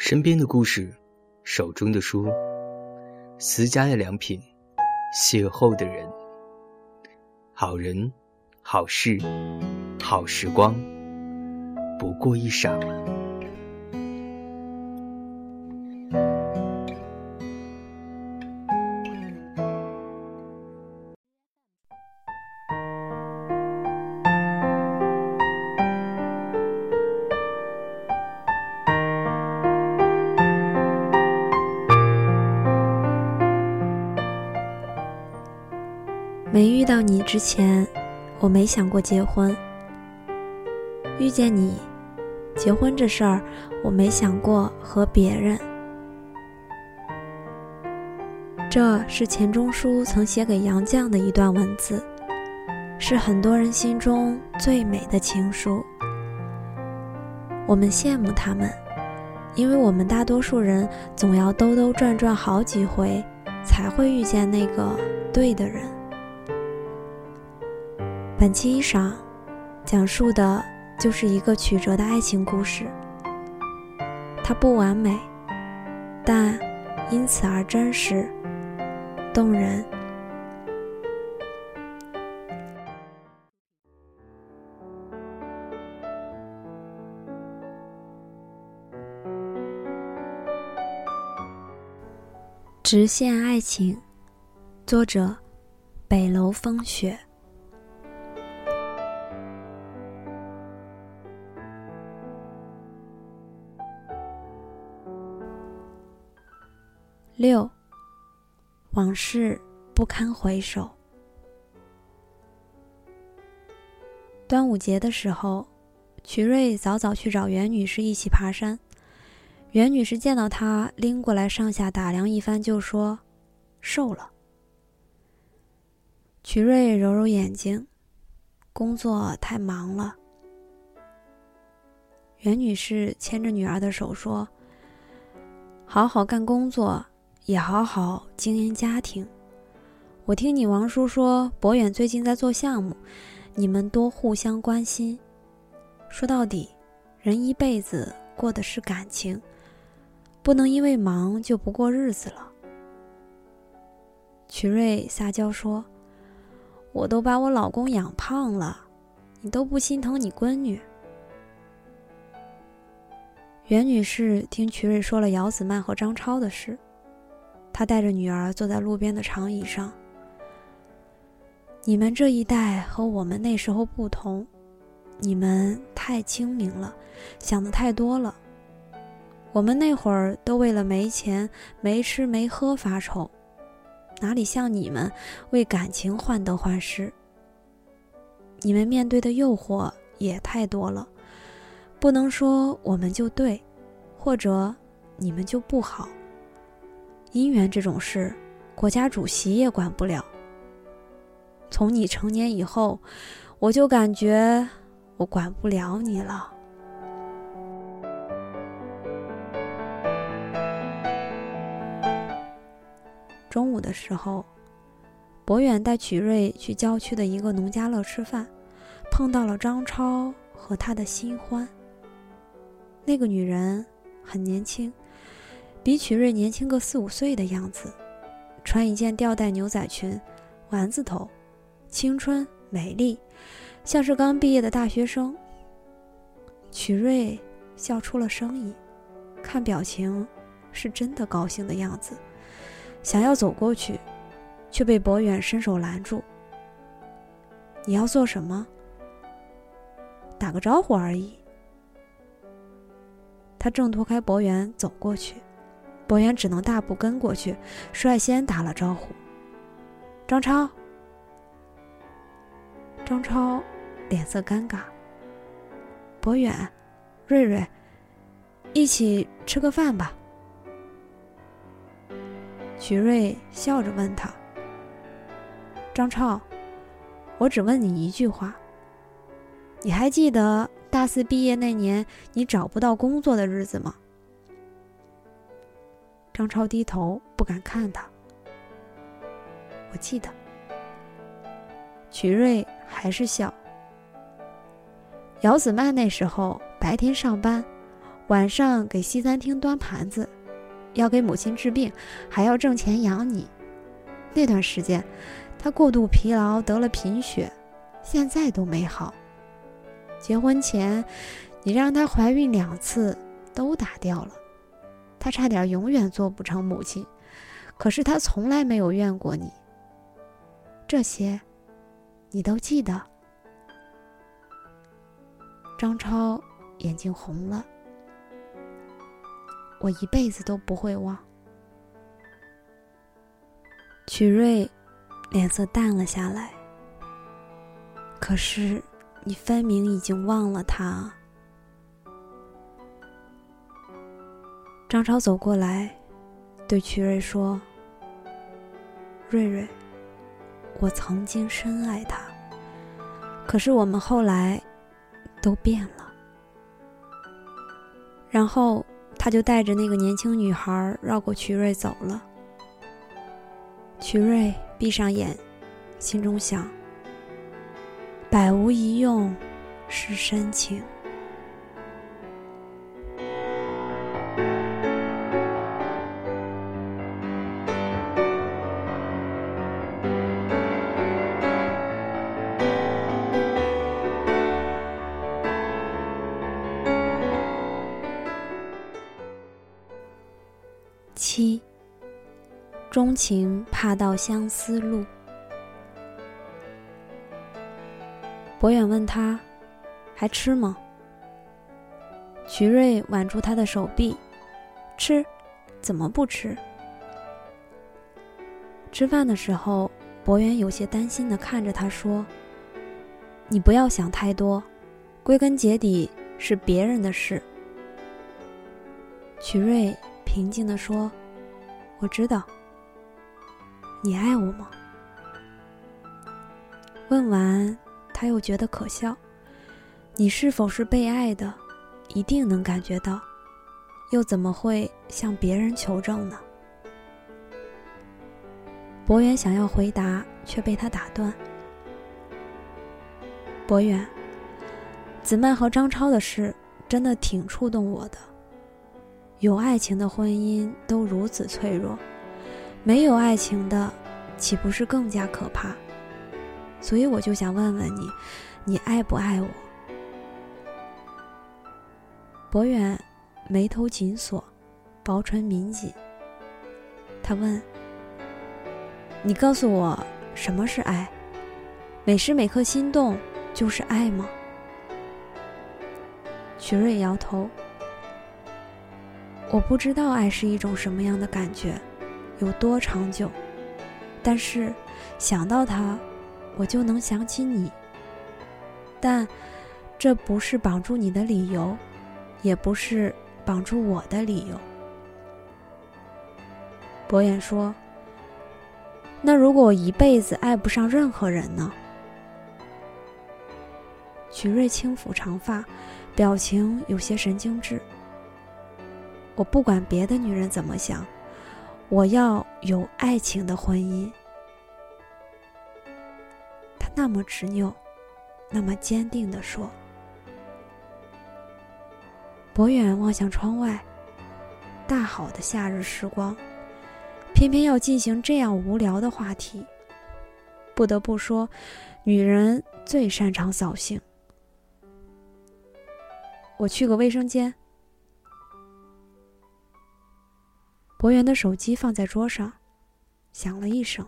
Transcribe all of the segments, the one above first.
身边的故事，手中的书，私家的良品，邂逅的人，好人，好事，好时光，不过一晌。之前，我没想过结婚。遇见你，结婚这事儿，我没想过和别人。这是钱钟书曾写给杨绛的一段文字，是很多人心中最美的情书。我们羡慕他们，因为我们大多数人总要兜兜转转好几回，才会遇见那个对的人。本期衣裳讲述的就是一个曲折的爱情故事，它不完美，但因此而真实、动人。直线爱情，作者：北楼风雪。六，往事不堪回首。端午节的时候，曲瑞早早去找袁女士一起爬山。袁女士见到他拎过来，上下打量一番，就说：“瘦了。”曲瑞揉揉眼睛，工作太忙了。袁女士牵着女儿的手说：“好好干工作。”也好好经营家庭。我听你王叔说，博远最近在做项目，你们多互相关心。说到底，人一辈子过的是感情，不能因为忙就不过日子了。曲瑞撒娇说：“我都把我老公养胖了，你都不心疼你闺女。”袁女士听曲瑞说了姚子曼和张超的事。他带着女儿坐在路边的长椅上。你们这一代和我们那时候不同，你们太精明了，想的太多了。我们那会儿都为了没钱、没吃、没喝发愁，哪里像你们为感情患得患失？你们面对的诱惑也太多了，不能说我们就对，或者你们就不好。姻缘这种事，国家主席也管不了。从你成年以后，我就感觉我管不了你了。中午的时候，博远带曲瑞去郊区的一个农家乐吃饭，碰到了张超和他的新欢。那个女人很年轻。比曲瑞年轻个四五岁的样子，穿一件吊带牛仔裙，丸子头，青春美丽，像是刚毕业的大学生。曲瑞笑出了声音，看表情是真的高兴的样子，想要走过去，却被博远伸手拦住。你要做什么？打个招呼而已。他挣脱开博远，走过去。博远只能大步跟过去，率先打了招呼：“张超。”张超脸色尴尬。博远，瑞瑞，一起吃个饭吧。曲瑞笑着问他：“张超，我只问你一句话，你还记得大四毕业那年你找不到工作的日子吗？”张超低头不敢看他。我记得。曲瑞还是笑。姚子曼那时候白天上班，晚上给西餐厅端盘子，要给母亲治病，还要挣钱养你。那段时间，他过度疲劳得了贫血，现在都没好。结婚前，你让她怀孕两次都打掉了，她差点永远做不成母亲。可是她从来没有怨过你。这些，你都记得。张超眼睛红了，我一辈子都不会忘。曲瑞脸色淡了下来。可是。你分明已经忘了他。张超走过来，对曲瑞说：“瑞瑞，我曾经深爱他，可是我们后来都变了。”然后他就带着那个年轻女孩绕过曲瑞走了。曲瑞闭上眼，心中想。百无一用是深情。七，钟情怕到相思路。博远问他：“还吃吗？”瞿瑞挽住他的手臂：“吃，怎么不吃？”吃饭的时候，博远有些担心的看着他说：“你不要想太多，归根结底是别人的事。”瞿瑞平静的说：“我知道。你爱我吗？”问完。他又觉得可笑，你是否是被爱的，一定能感觉到，又怎么会向别人求证呢？博远想要回答，却被他打断。博远，子曼和张超的事真的挺触动我的。有爱情的婚姻都如此脆弱，没有爱情的，岂不是更加可怕？所以我就想问问你，你爱不爱我？博远眉头紧锁，薄唇抿紧。他问：“你告诉我，什么是爱？每时每刻心动就是爱吗？”徐瑞摇头：“我不知道爱是一种什么样的感觉，有多长久，但是想到他。”我就能想起你，但这不是绑住你的理由，也不是绑住我的理由。博远说：“那如果我一辈子爱不上任何人呢？”曲瑞轻抚长发，表情有些神经质。我不管别的女人怎么想，我要有爱情的婚姻。他那么执拗，那么坚定地说。博远望向窗外，大好的夏日时光，偏偏要进行这样无聊的话题。不得不说，女人最擅长扫兴。我去个卫生间。博源的手机放在桌上，响了一声。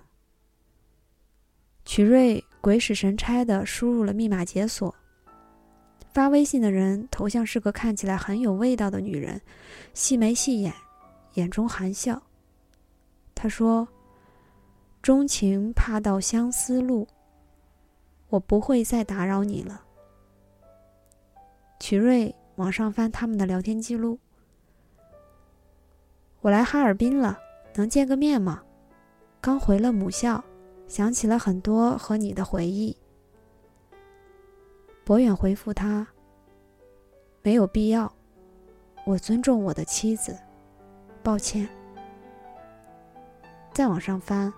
曲瑞。鬼使神差的输入了密码解锁。发微信的人头像是个看起来很有味道的女人，细眉细眼，眼中含笑。他说：“钟情怕到相思路，我不会再打扰你了。”曲瑞往上翻他们的聊天记录：“我来哈尔滨了，能见个面吗？刚回了母校。”想起了很多和你的回忆。博远回复他：“没有必要，我尊重我的妻子，抱歉。”再往上翻，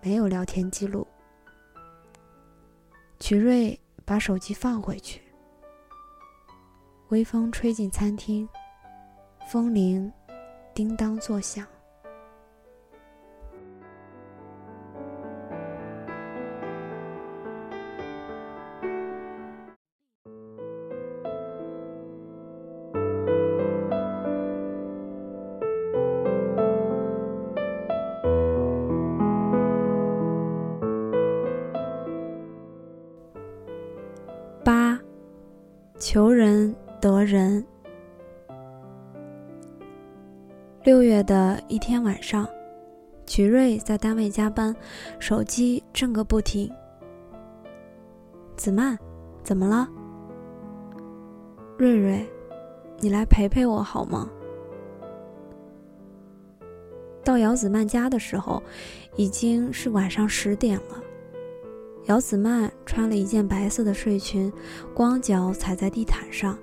没有聊天记录。曲瑞把手机放回去。微风吹进餐厅，风铃叮当作响。八，求人得人。六月的一天晚上，曲瑞在单位加班，手机震个不停。子曼，怎么了？瑞瑞，你来陪陪我好吗？到姚子曼家的时候，已经是晚上十点了。姚子曼穿了一件白色的睡裙，光脚踩在地毯上，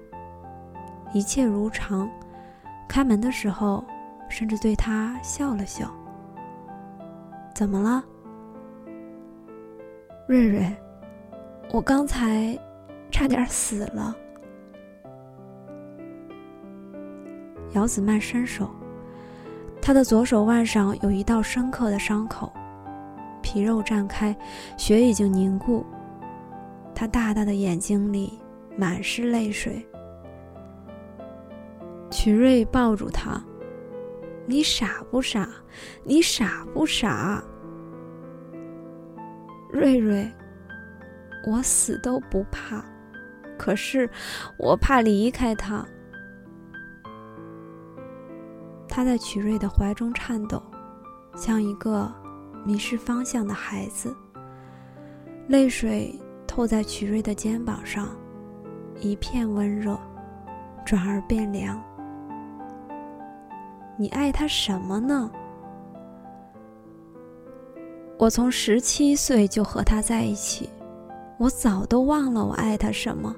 一切如常。开门的时候，甚至对他笑了笑。怎么了，瑞瑞？我刚才差点死了。姚子曼伸手，他的左手腕上有一道深刻的伤口。皮肉绽开，血已经凝固。他大大的眼睛里满是泪水。曲瑞抱住他：“你傻不傻？你傻不傻？”瑞瑞，我死都不怕，可是我怕离开他。他在曲瑞的怀中颤抖，像一个。迷失方向的孩子，泪水透在曲瑞的肩膀上，一片温热，转而变凉。你爱他什么呢？我从十七岁就和他在一起，我早都忘了我爱他什么。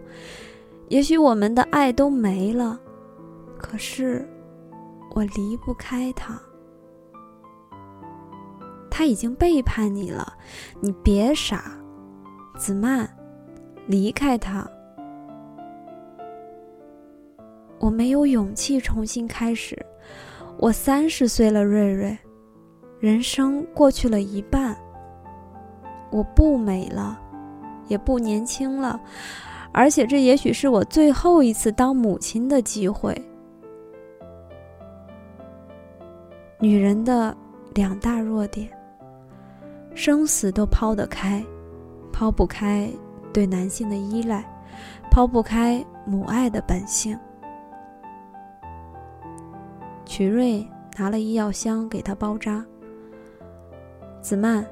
也许我们的爱都没了，可是我离不开他。他已经背叛你了，你别傻，子曼，离开他。我没有勇气重新开始，我三十岁了，瑞瑞，人生过去了一半。我不美了，也不年轻了，而且这也许是我最后一次当母亲的机会。女人的两大弱点。生死都抛得开，抛不开对男性的依赖，抛不开母爱的本性。曲瑞拿了医药箱给他包扎。子曼，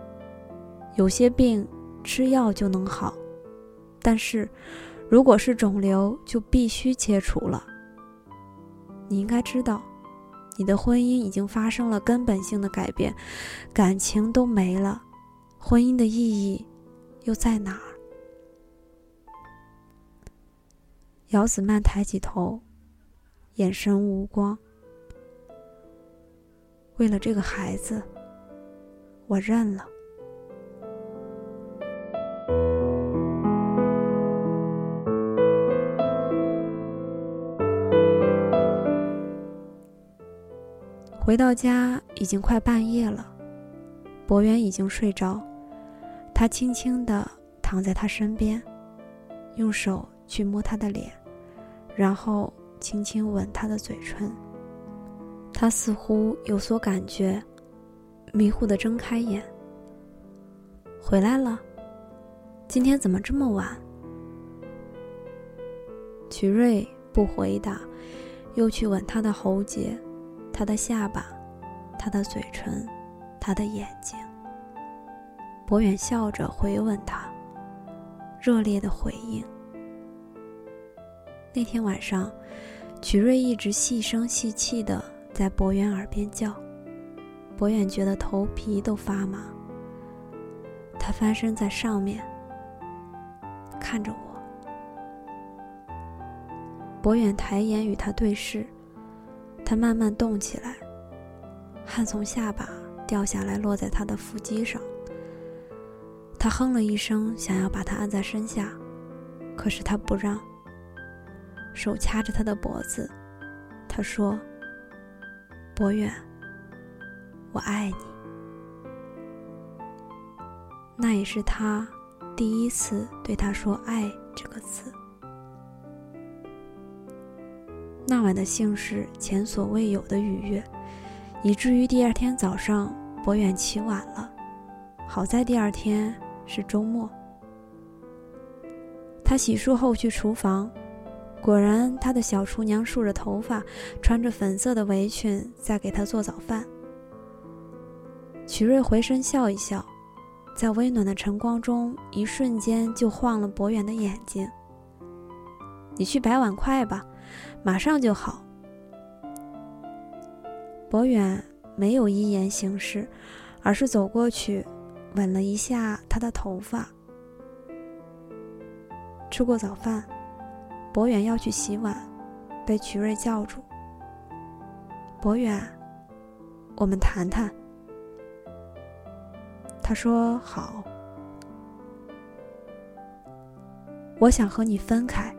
有些病吃药就能好，但是如果是肿瘤，就必须切除了。你应该知道，你的婚姻已经发生了根本性的改变，感情都没了。婚姻的意义又在哪儿？姚子曼抬起头，眼神无光。为了这个孩子，我认了。回到家已经快半夜了，博远已经睡着。他轻轻地躺在他身边，用手去摸他的脸，然后轻轻吻他的嘴唇。他似乎有所感觉，迷糊的睁开眼。回来了，今天怎么这么晚？曲瑞不回答，又去吻他的喉结，他的下巴，他的嘴唇，他的眼睛。博远笑着回吻他，热烈的回应。那天晚上，曲瑞一直细声细气的在博远耳边叫，博远觉得头皮都发麻。他翻身在上面，看着我。博远抬眼与他对视，他慢慢动起来，汗从下巴掉下来，落在他的腹肌上。他哼了一声，想要把他按在身下，可是他不让，手掐着他的脖子。他说：“博远，我爱你。”那也是他第一次对他说“爱”这个词。那晚的姓氏前所未有的愉悦，以至于第二天早上博远起晚了。好在第二天是周末。他洗漱后去厨房，果然他的小厨娘梳着头发，穿着粉色的围裙在给他做早饭。曲瑞回身笑一笑，在微暖的晨光中，一瞬间就晃了博远的眼睛。你去摆碗筷吧。马上就好。博远没有依言行事，而是走过去，吻了一下他的头发。吃过早饭，博远要去洗碗，被曲瑞叫住。博远，我们谈谈。他说好。我想和你分开。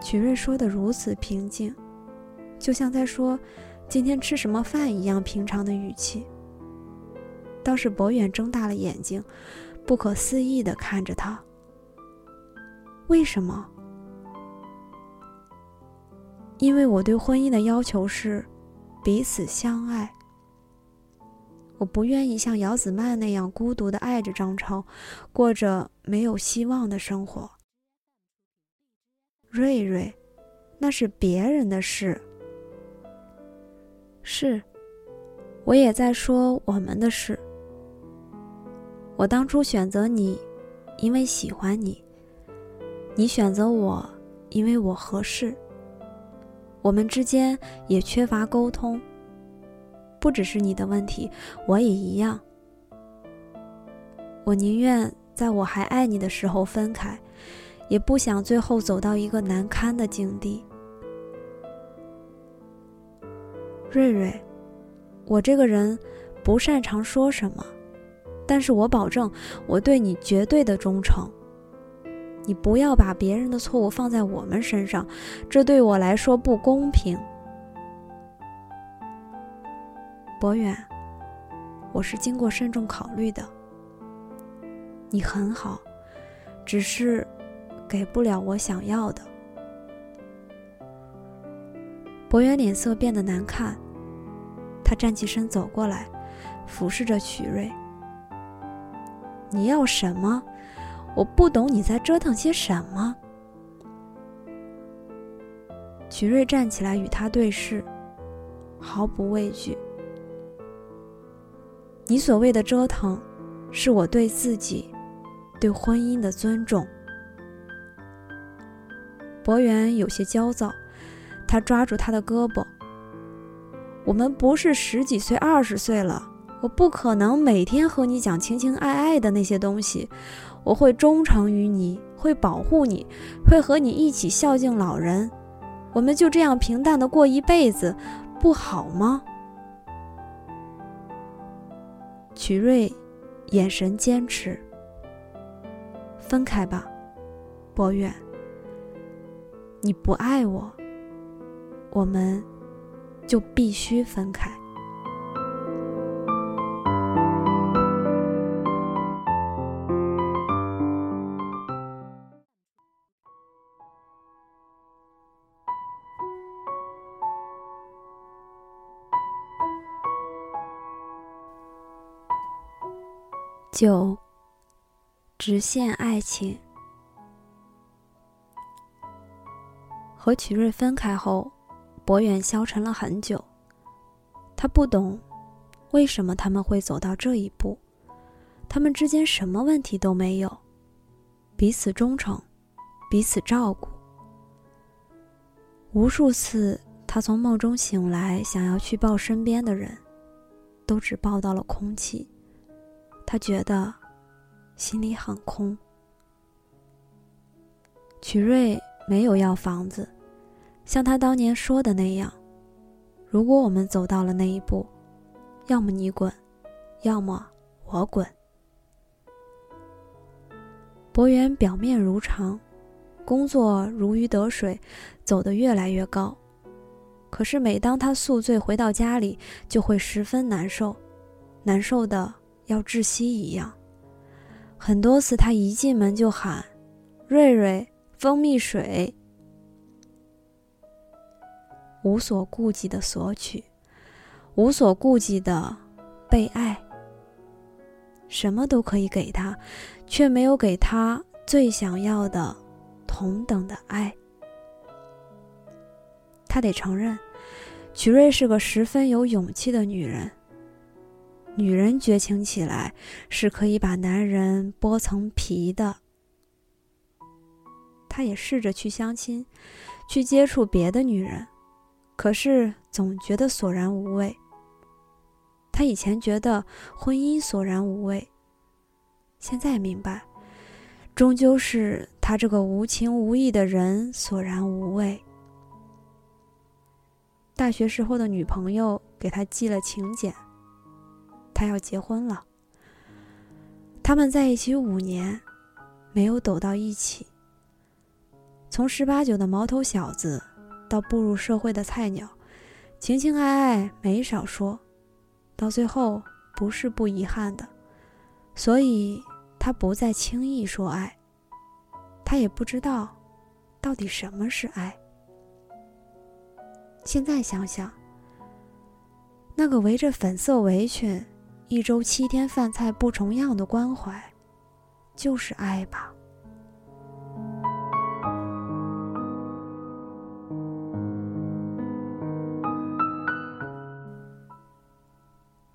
曲瑞说的如此平静，就像在说“今天吃什么饭”一样平常的语气。倒是博远睁大了眼睛，不可思议的看着他。为什么？因为我对婚姻的要求是彼此相爱。我不愿意像姚子曼那样孤独的爱着张超，过着没有希望的生活。瑞瑞，那是别人的事。是，我也在说我们的事。我当初选择你，因为喜欢你；你选择我，因为我合适。我们之间也缺乏沟通。不只是你的问题，我也一样。我宁愿在我还爱你的时候分开。也不想最后走到一个难堪的境地。瑞瑞，我这个人不擅长说什么，但是我保证我对你绝对的忠诚。你不要把别人的错误放在我们身上，这对我来说不公平。博远，我是经过慎重考虑的。你很好，只是。给不了我想要的。博远脸色变得难看，他站起身走过来，俯视着曲瑞：“你要什么？我不懂你在折腾些什么。”曲瑞站起来与他对视，毫不畏惧：“你所谓的折腾，是我对自己、对婚姻的尊重。”博远有些焦躁，他抓住他的胳膊。我们不是十几岁、二十岁了，我不可能每天和你讲情情爱爱的那些东西。我会忠诚于你，会保护你，会和你一起孝敬老人。我们就这样平淡的过一辈子，不好吗？曲瑞眼神坚持。分开吧，博远。你不爱我，我们就必须分开。九，直线爱情。和曲瑞分开后，博远消沉了很久。他不懂，为什么他们会走到这一步。他们之间什么问题都没有，彼此忠诚，彼此照顾。无数次，他从梦中醒来，想要去抱身边的人，都只抱到了空气。他觉得心里很空。曲瑞。没有要房子，像他当年说的那样，如果我们走到了那一步，要么你滚，要么我滚。博远表面如常，工作如鱼得水，走得越来越高。可是每当他宿醉回到家里，就会十分难受，难受的要窒息一样。很多次他一进门就喊：“瑞瑞，蜂蜜水。”无所顾忌的索取，无所顾忌的被爱。什么都可以给他，却没有给他最想要的同等的爱。他得承认，曲瑞是个十分有勇气的女人。女人绝情起来，是可以把男人剥层皮的。他也试着去相亲，去接触别的女人，可是总觉得索然无味。他以前觉得婚姻索然无味，现在明白，终究是他这个无情无义的人索然无味。大学时候的女朋友给他寄了请柬，他要结婚了。他们在一起五年，没有走到一起。从十八九的毛头小子，到步入社会的菜鸟，情情爱爱没少说。到最后不是不遗憾的，所以他不再轻易说爱。他也不知道，到底什么是爱。现在想想，那个围着粉色围裙、一周七天饭菜不重样的关怀，就是爱吧。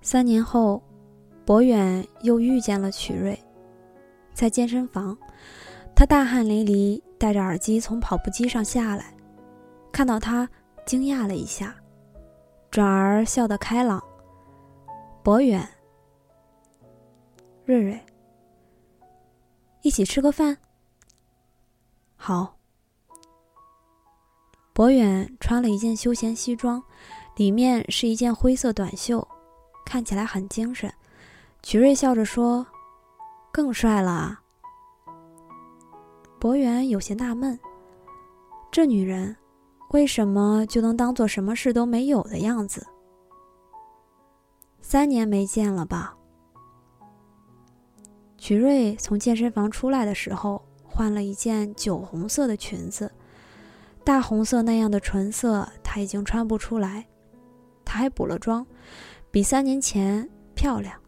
三年后，博远又遇见了曲瑞，在健身房，他大汗淋漓，戴着耳机从跑步机上下来，看到他，惊讶了一下，转而笑得开朗。博远，瑞瑞，一起吃个饭。好。博远穿了一件休闲西装，里面是一件灰色短袖。看起来很精神，曲瑞笑着说：“更帅了啊。”博远有些纳闷，这女人为什么就能当做什么事都没有的样子？三年没见了吧？曲瑞从健身房出来的时候，换了一件酒红色的裙子，大红色那样的纯色她已经穿不出来，她还补了妆。比三年前漂亮。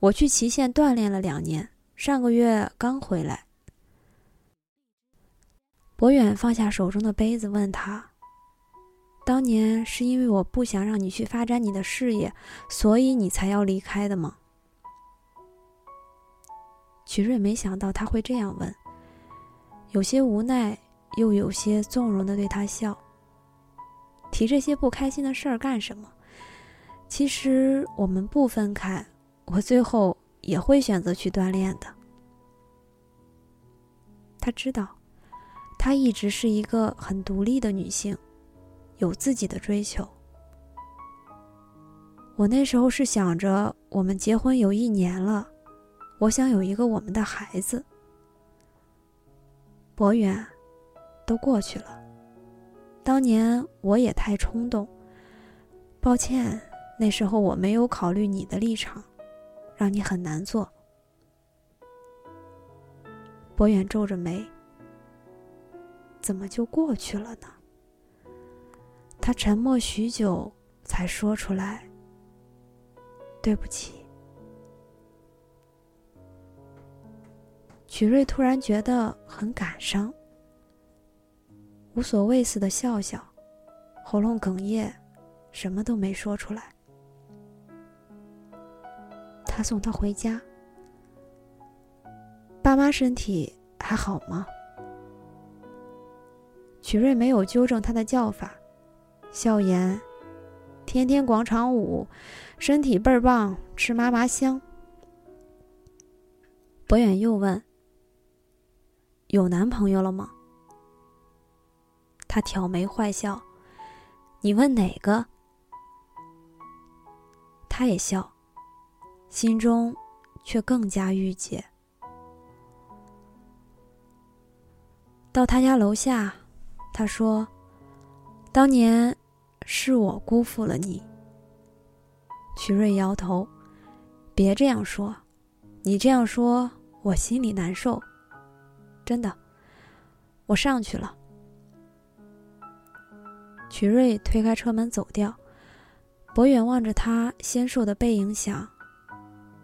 我去祁县锻炼了两年，上个月刚回来。博远放下手中的杯子，问他：“当年是因为我不想让你去发展你的事业，所以你才要离开的吗？”曲瑞没想到他会这样问，有些无奈，又有些纵容的对他笑。提这些不开心的事儿干什么？其实我们不分开，我最后也会选择去锻炼的。他知道，她一直是一个很独立的女性，有自己的追求。我那时候是想着，我们结婚有一年了，我想有一个我们的孩子。博远，都过去了。当年我也太冲动，抱歉，那时候我没有考虑你的立场，让你很难做。博远皱着眉，怎么就过去了呢？他沉默许久，才说出来：“对不起。”曲瑞突然觉得很感伤。无所谓似的笑笑，喉咙哽咽，什么都没说出来。他送他回家。爸妈身体还好吗？曲瑞没有纠正他的叫法，笑言：“天天广场舞，身体倍儿棒，吃嘛嘛香。”博远又问：“有男朋友了吗？他挑眉坏笑你问哪个？他也笑心中却更加郁结。到他家楼下他说当年是我辜负了你。徐瑞摇头别这样说你这样说我心里难受。真的，我上去了。”曲瑞推开车门走掉，博远望着他纤瘦的背影，想：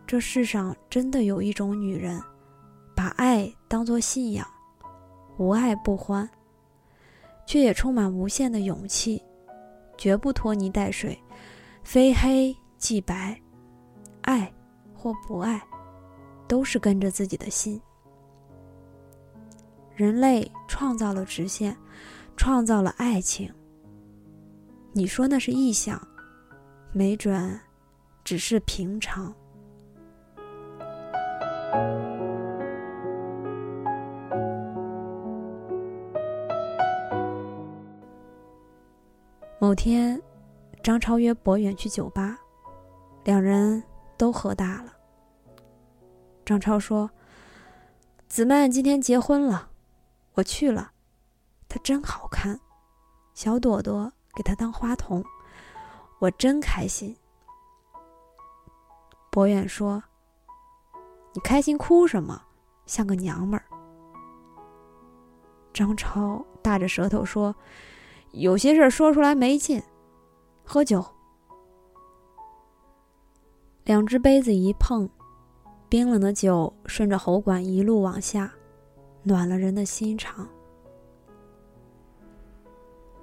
这世上真的有一种女人，把爱当作信仰，无爱不欢，却也充满无限的勇气，绝不拖泥带水，非黑。即白，爱或不爱，都是跟着自己的心。人类创造了直线，创造了爱情。你说那是臆想，没准只是平常。某天，张超约博远去酒吧。两人都喝大了。张超说：“子曼今天结婚了，我去了，她真好看，小朵朵给她当花童，我真开心。”博远说：“你开心哭什么？像个娘们儿。”张超大着舌头说：“有些事说出来没劲，喝酒。”两只杯子一碰，冰冷的酒顺着喉管一路往下，暖了人的心肠。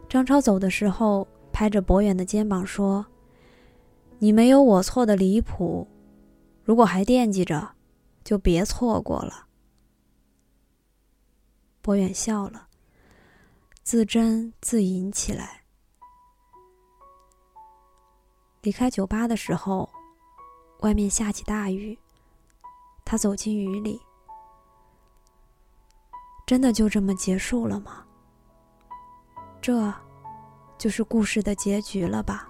张超走的时候，拍着博远的肩膀说：“你没有我错的离谱，如果还惦记着，就别错过了。”博远笑了，自斟自饮起来。离开酒吧的时候。外面下起大雨，他走进雨里。真的就这么结束了吗？这，就是故事的结局了吧？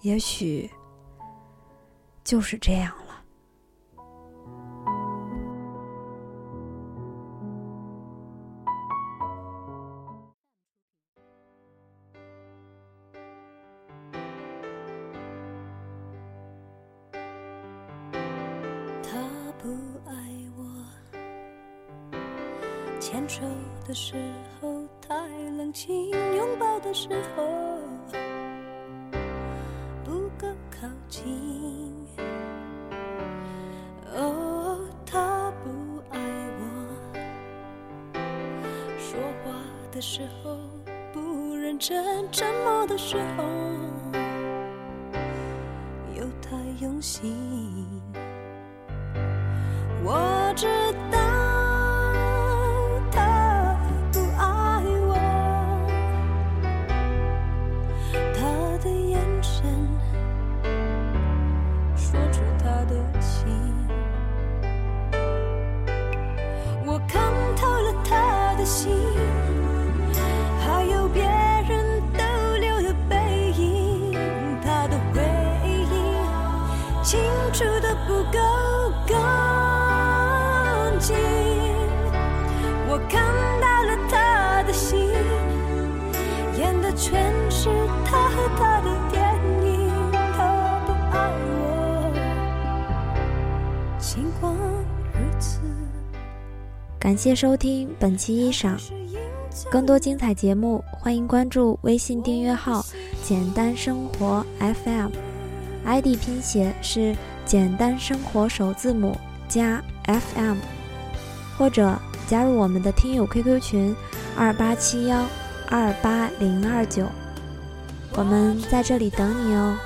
也许，就是这样了。的时候不认真，沉默的时候又太用心。感谢收听本期一赏，更多精彩节目，欢迎关注微信订阅号“简单生活 FM”，ID 拼写是“简单生活”首字母加 FM，或者加入我们的听友 QQ 群二八七幺二八零二九，我们在这里等你哦。